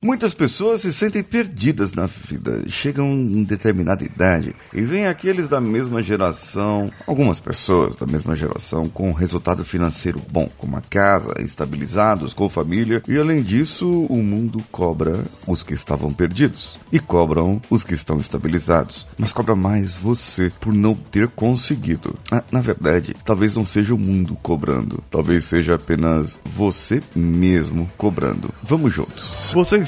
Muitas pessoas se sentem perdidas na vida, chegam em determinada idade e vem aqueles da mesma geração, algumas pessoas da mesma geração com resultado financeiro bom, com uma casa, estabilizados, com família, e além disso, o mundo cobra os que estavam perdidos e cobram os que estão estabilizados, mas cobra mais você por não ter conseguido. Ah, na verdade, talvez não seja o mundo cobrando, talvez seja apenas você mesmo cobrando. Vamos juntos. Você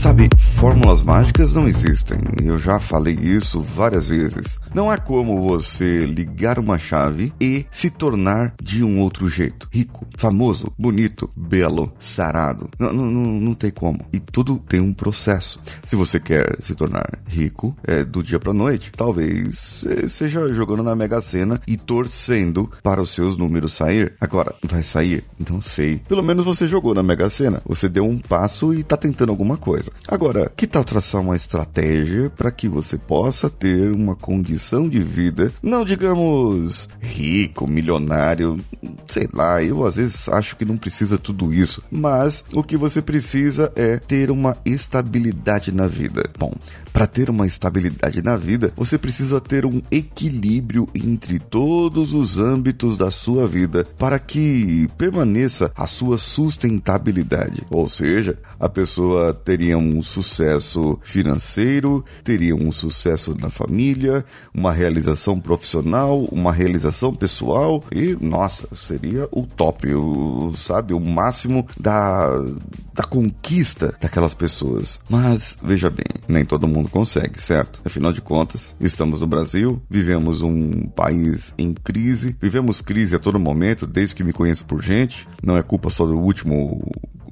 Sabe, fórmulas mágicas não existem. Eu já falei isso várias vezes. Não há como você ligar uma chave e se tornar de um outro jeito. Rico, famoso, bonito, belo, sarado. Não, não, não tem como. E tudo tem um processo. Se você quer se tornar rico, é do dia pra noite. Talvez seja jogando na Mega Sena e torcendo para os seus números sair. Agora, vai sair? Não sei. Pelo menos você jogou na Mega Sena. Você deu um passo e tá tentando alguma coisa. Agora, que tal traçar uma estratégia para que você possa ter uma condição de vida, não digamos rico, milionário, sei lá, eu às vezes acho que não precisa tudo isso, mas o que você precisa é ter uma estabilidade na vida. Bom, para ter uma estabilidade na vida, você precisa ter um equilíbrio entre todos os âmbitos da sua vida para que permaneça a sua sustentabilidade. Ou seja, a pessoa teria um sucesso financeiro, teria um sucesso na família, uma realização profissional, uma realização pessoal e, nossa, seria o top, o, sabe, o máximo da, da conquista daquelas pessoas. Mas, veja bem, nem todo mundo consegue, certo? Afinal de contas, estamos no Brasil, vivemos um país em crise, vivemos crise a todo momento, desde que me conheço por gente. Não é culpa só do último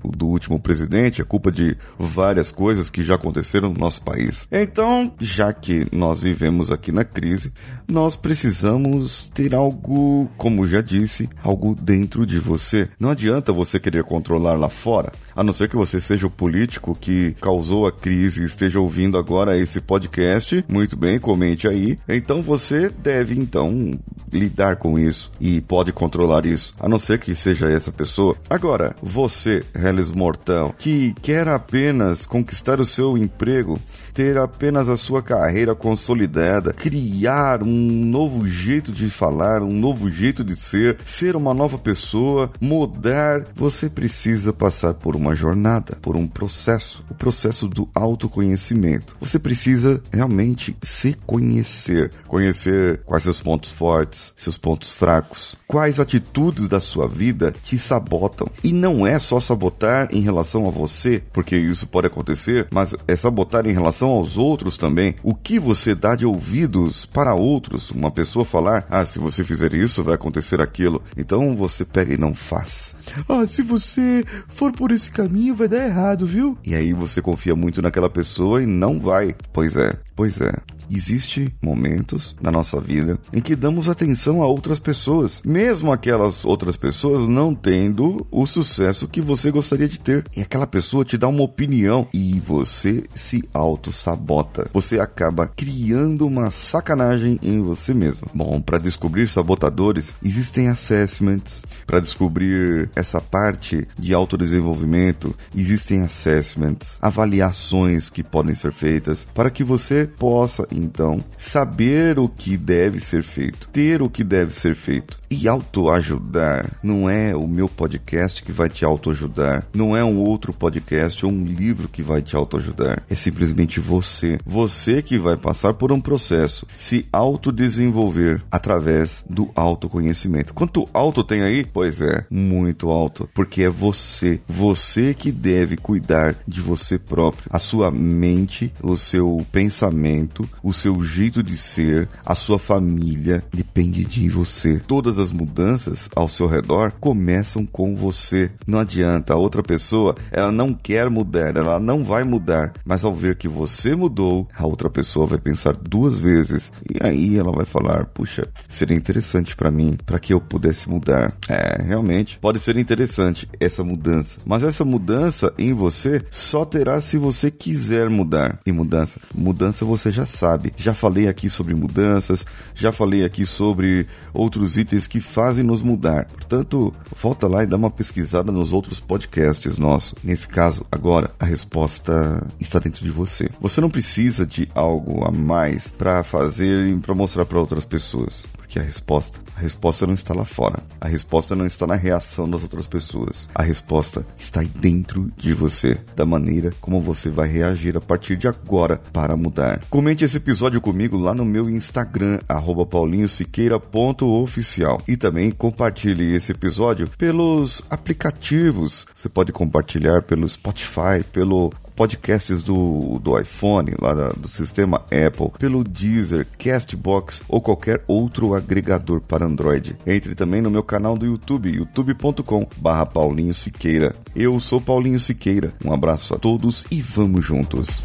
do último presidente, é culpa de várias coisas que já aconteceram no nosso país. Então, já que nós vivemos aqui na crise, nós precisamos ter algo, como já disse, algo dentro de você. Não adianta você querer controlar lá fora, a não ser que você seja o político que causou a crise e esteja ouvindo agora esse podcast. Muito bem, comente aí. Então você deve então lidar com isso e pode controlar isso, a não ser que seja essa pessoa. Agora, você, Hellis Mortal, que quer apenas conquistar o seu emprego, ter apenas a sua carreira consolidada, criar um novo jeito de falar, um novo jeito de ser, ser uma nova pessoa, mudar, você precisa passar por uma jornada, por um processo, o processo do autoconhecimento. Você precisa realmente se conhecer, conhecer quais seus pontos fortes, seus pontos fracos, quais atitudes da sua vida te sabotam. E não é só sabotar em relação a você, porque isso pode acontecer, mas é sabotar em relação aos outros também. O que você dá de ouvidos para outros? Uma pessoa falar, ah, se você fizer isso, vai acontecer aquilo. Então você pega e não faz. Ah, se você for por esse caminho, vai dar errado, viu? E aí você confia muito naquela pessoa e não vai. Pois é, pois é. Existem momentos na nossa vida em que damos atenção a outras pessoas, mesmo aquelas outras pessoas não tendo o sucesso que você gostaria de ter. E aquela pessoa te dá uma opinião e você se auto-sabota. Você acaba criando uma sacanagem em você mesmo. Bom, para descobrir sabotadores, existem assessments. Para descobrir essa parte de autodesenvolvimento, existem assessments, avaliações que podem ser feitas para que você possa então, saber o que deve ser feito, ter o que deve ser feito. E autoajudar não é o meu podcast que vai te autoajudar, não é um outro podcast ou um livro que vai te autoajudar. É simplesmente você. Você que vai passar por um processo, se autodesenvolver através do autoconhecimento. Quanto alto tem aí? Pois é, muito alto, porque é você, você que deve cuidar de você próprio, a sua mente, o seu pensamento, o seu jeito de ser, a sua família depende de você. Todas as mudanças ao seu redor começam com você. Não adianta, a outra pessoa, ela não quer mudar, ela não vai mudar, mas ao ver que você mudou, a outra pessoa vai pensar duas vezes e aí ela vai falar: "Puxa, seria interessante para mim, para que eu pudesse mudar". É, realmente, pode ser interessante essa mudança, mas essa mudança em você só terá se você quiser mudar. E mudança, mudança você já sabe. Já falei aqui sobre mudanças, já falei aqui sobre outros itens que fazem nos mudar. Portanto, volta lá e dá uma pesquisada nos outros podcasts nossos. Nesse caso, agora a resposta está dentro de você. Você não precisa de algo a mais para fazer e para mostrar para outras pessoas a resposta, a resposta não está lá fora. A resposta não está na reação das outras pessoas. A resposta está aí dentro de você, da maneira como você vai reagir a partir de agora para mudar. Comente esse episódio comigo lá no meu Instagram paulinhosiqueira.oficial e também compartilhe esse episódio pelos aplicativos. Você pode compartilhar pelo Spotify, pelo podcasts do, do iPhone, lá da, do sistema Apple, pelo Deezer, Castbox ou qualquer outro agregador para Android. Entre também no meu canal do YouTube, youtube.com/barra Paulinho Siqueira. Eu sou Paulinho Siqueira. Um abraço a todos e vamos juntos.